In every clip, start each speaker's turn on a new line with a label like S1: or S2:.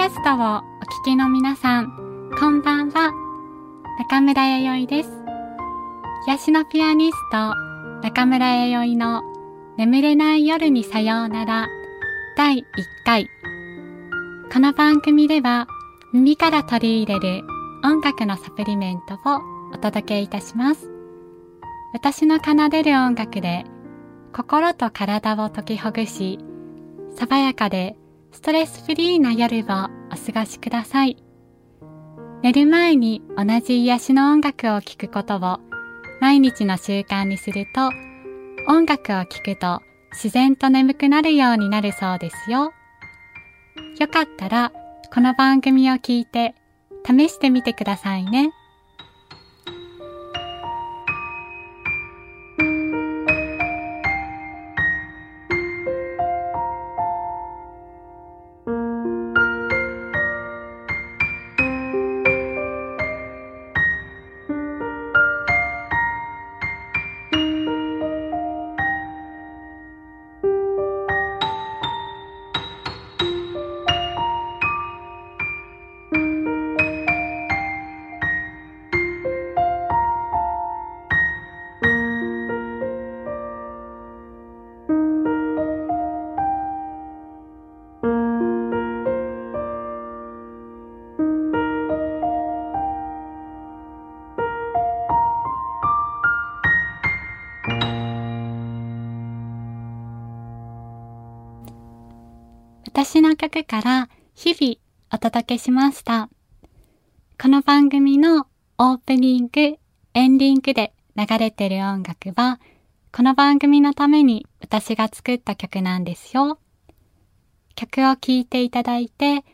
S1: キャストをお聞きの皆さん、こんばんは。中村弥生です。癒しのピアニスト、中村弥生の眠れない夜にさようなら第1回。この番組では耳から取り入れる音楽のサプリメントをお届けいたします。私の奏でる音楽で心と体を解きほぐし、爽やかでストレスフリーな夜をお過ごしください。寝る前に同じ癒しの音楽を聴くことを毎日の習慣にすると音楽を聴くと自然と眠くなるようになるそうですよ。よかったらこの番組を聞いて試してみてくださいね。私の曲から日々お届けしました。この番組のオープニング、エンディングで流れてる音楽は、この番組のために私が作った曲なんですよ。曲を聴いていただいて、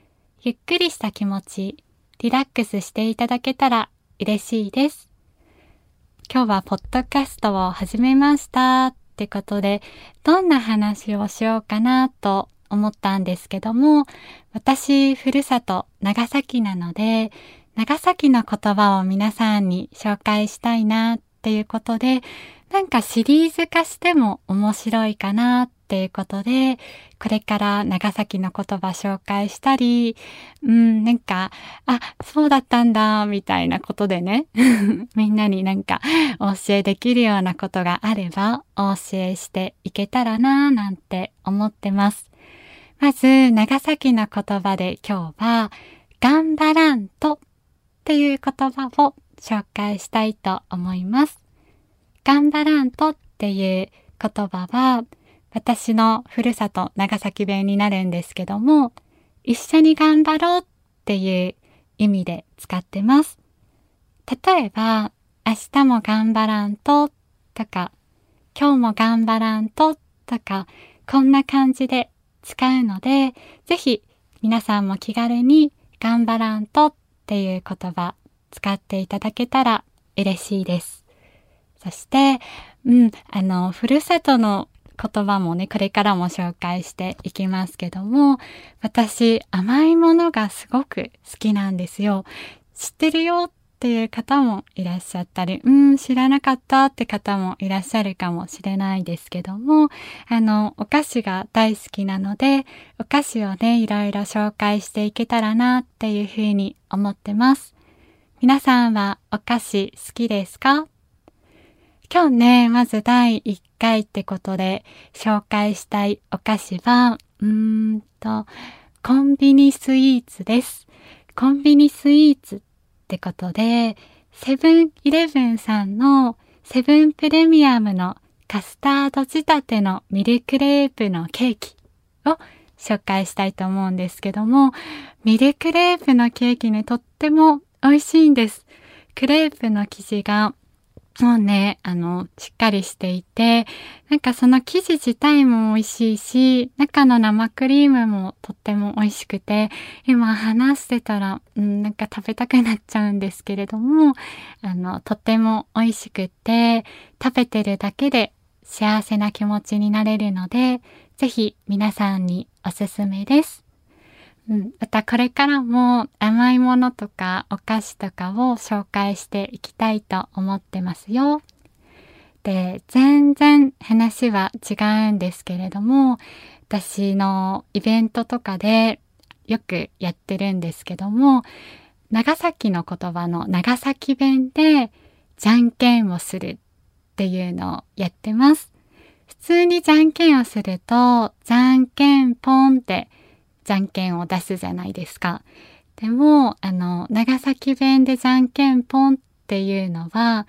S1: ゆっくりした気持ち、リラックスしていただけたら嬉しいです。今日はポッドキャストを始めましたってことで、どんな話をしようかなと思ったんですけども、私、ふるさと長崎なので、長崎の言葉を皆さんに紹介したいなっていうことで、なんかシリーズ化しても面白いかなっていうことで、これから長崎の言葉紹介したり、うん、なんか、あ、そうだったんだ、みたいなことでね、みんなになんかお教えできるようなことがあれば、お教えしていけたらな、なんて思ってます。まず、長崎の言葉で今日は、頑張らんとっていう言葉を紹介したいと思います。頑張らんとっていう言葉は、私のふるさと長崎弁になるんですけども、一緒に頑張ろうっていう意味で使ってます。例えば、明日も頑張らんととか、今日も頑張らんととか、こんな感じで使うので、ぜひ皆さんも気軽に頑張らんとっていう言葉使っていただけたら嬉しいです。そして、うん、あの、ふるさとの言葉もね、これからも紹介していきますけども、私、甘いものがすごく好きなんですよ。知ってるよっっていう方もいらっしゃったり、うん、知らなかったって方もいらっしゃるかもしれないですけども、あの、お菓子が大好きなので、お菓子をね、いろいろ紹介していけたらなっていうふうに思ってます。皆さんはお菓子好きですか？今日ね、まず第1回ってことで紹介したいお菓子は、うーんと、コンビニスイーツです。コンビニスイーツっってことで、セブンイレブンさんのセブンプレミアムのカスタード仕立てのミルクレープのケーキを紹介したいと思うんですけども、ミルクレープのケーキね、とっても美味しいんです。クレープの生地がもうね、あの、しっかりしていて、なんかその生地自体も美味しいし、中の生クリームもとっても美味しくて、今話してたら、うん、なんか食べたくなっちゃうんですけれども、あの、とっても美味しくて、食べてるだけで幸せな気持ちになれるので、ぜひ皆さんにおすすめです。うん、またこれからも甘いものとかお菓子とかを紹介していきたいと思ってますよ。で、全然話は違うんですけれども、私のイベントとかでよくやってるんですけども、長崎の言葉の長崎弁でじゃんけんをするっていうのをやってます。普通にじゃんけんをすると、じゃんけんぽんってじゃんけんを出すじゃないですか。でも、あの、長崎弁でじゃんけんぽんっていうのは、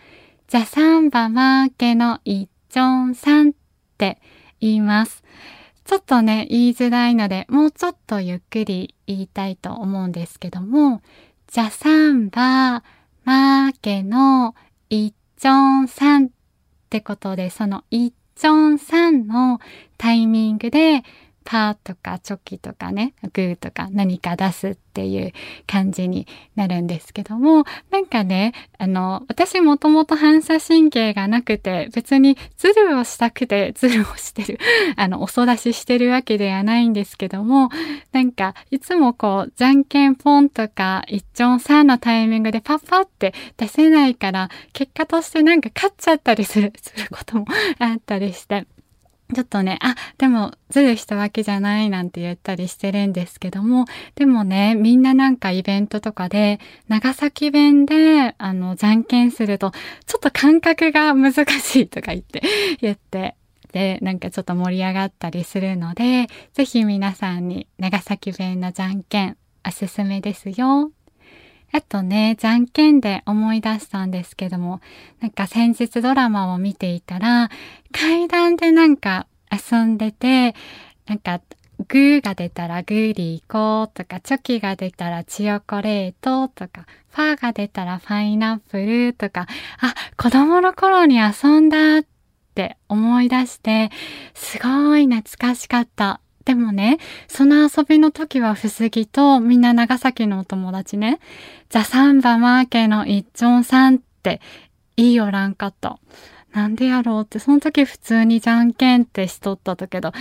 S1: じゃさんばまけのいちょんさんって言います。ちょっとね、言いづらいので、もうちょっとゆっくり言いたいと思うんですけども、じゃさんばまけのいちょんさんってことで、そのいちょんさんのタイミングで、パーとかチョキとかね、グーとか何か出すっていう感じになるんですけども、なんかね、あの、私もともと反射神経がなくて、別にズルをしたくてズルをしてる、あの、おそ出ししてるわけではないんですけども、なんか、いつもこう、じゃんけんポンとか、一丁さんのタイミングでパッパって出せないから、結果としてなんか勝っちゃったりする、することもあったりして、ちょっとね、あ、でもずるしたわけじゃないなんて言ったりしてるんですけども、でもね、みんななんかイベントとかで、長崎弁で、あの、じゃんけんすると、ちょっと感覚が難しいとか言って、言って、で、なんかちょっと盛り上がったりするので、ぜひ皆さんに長崎弁のじゃんけんおすすめですよ。あとね、じゃんけんで思い出したんですけども、なんか先日ドラマを見ていたら、階段でなんか遊んでて、なんかグーが出たらグーリー行こうとか、チョキが出たらチヨコレートとか、ファーが出たらファイナップルとか、あ、子供の頃に遊んだって思い出して、すごい懐かしかった。でもね、その遊びの時は不思議と、みんな長崎のお友達ね、ザ・サンバマーケの一丁さんって言いよらんかった。なんでやろうって、その時普通にじゃんけんってしとったとけど、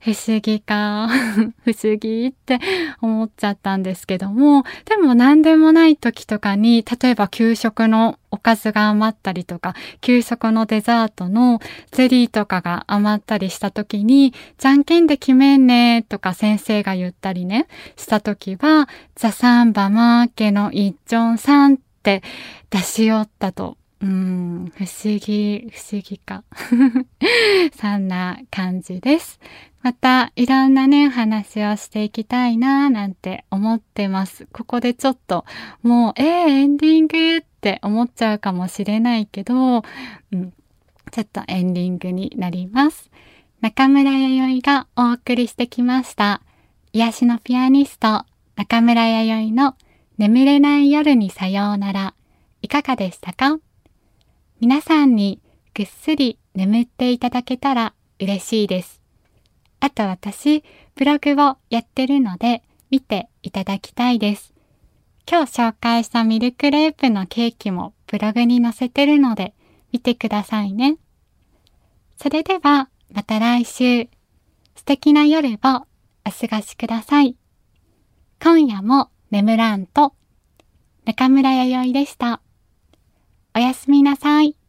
S1: 不思議か、不思議って思っちゃったんですけども、でも何でもない時とかに、例えば給食のおかずが余ったりとか、給食のデザートのゼリーとかが余ったりした時に、じゃんけんで決めんねとか先生が言ったりね、した時は、ザサンバマーケの一丁さんって出し寄ったとうん、不思議、不思議か。そんな感じです。また、いろんなね、話をしていきたいななんて思ってます。ここでちょっと、もう、えー、エンディングって思っちゃうかもしれないけど、うん、ちょっとエンディングになります。中村弥生がお送りしてきました。癒しのピアニスト、中村弥生の眠れない夜にさようなら、いかがでしたか？皆さんにぐっすり眠っていただけたら嬉しいです。あと私、ブログをやってるので見ていただきたいです。今日紹介したミルクレープのケーキもブログに載せてるので見てくださいね。それではまた来週素敵な夜をお過ごしください。今夜も眠らんと中村弥生でした。おやすみなさい。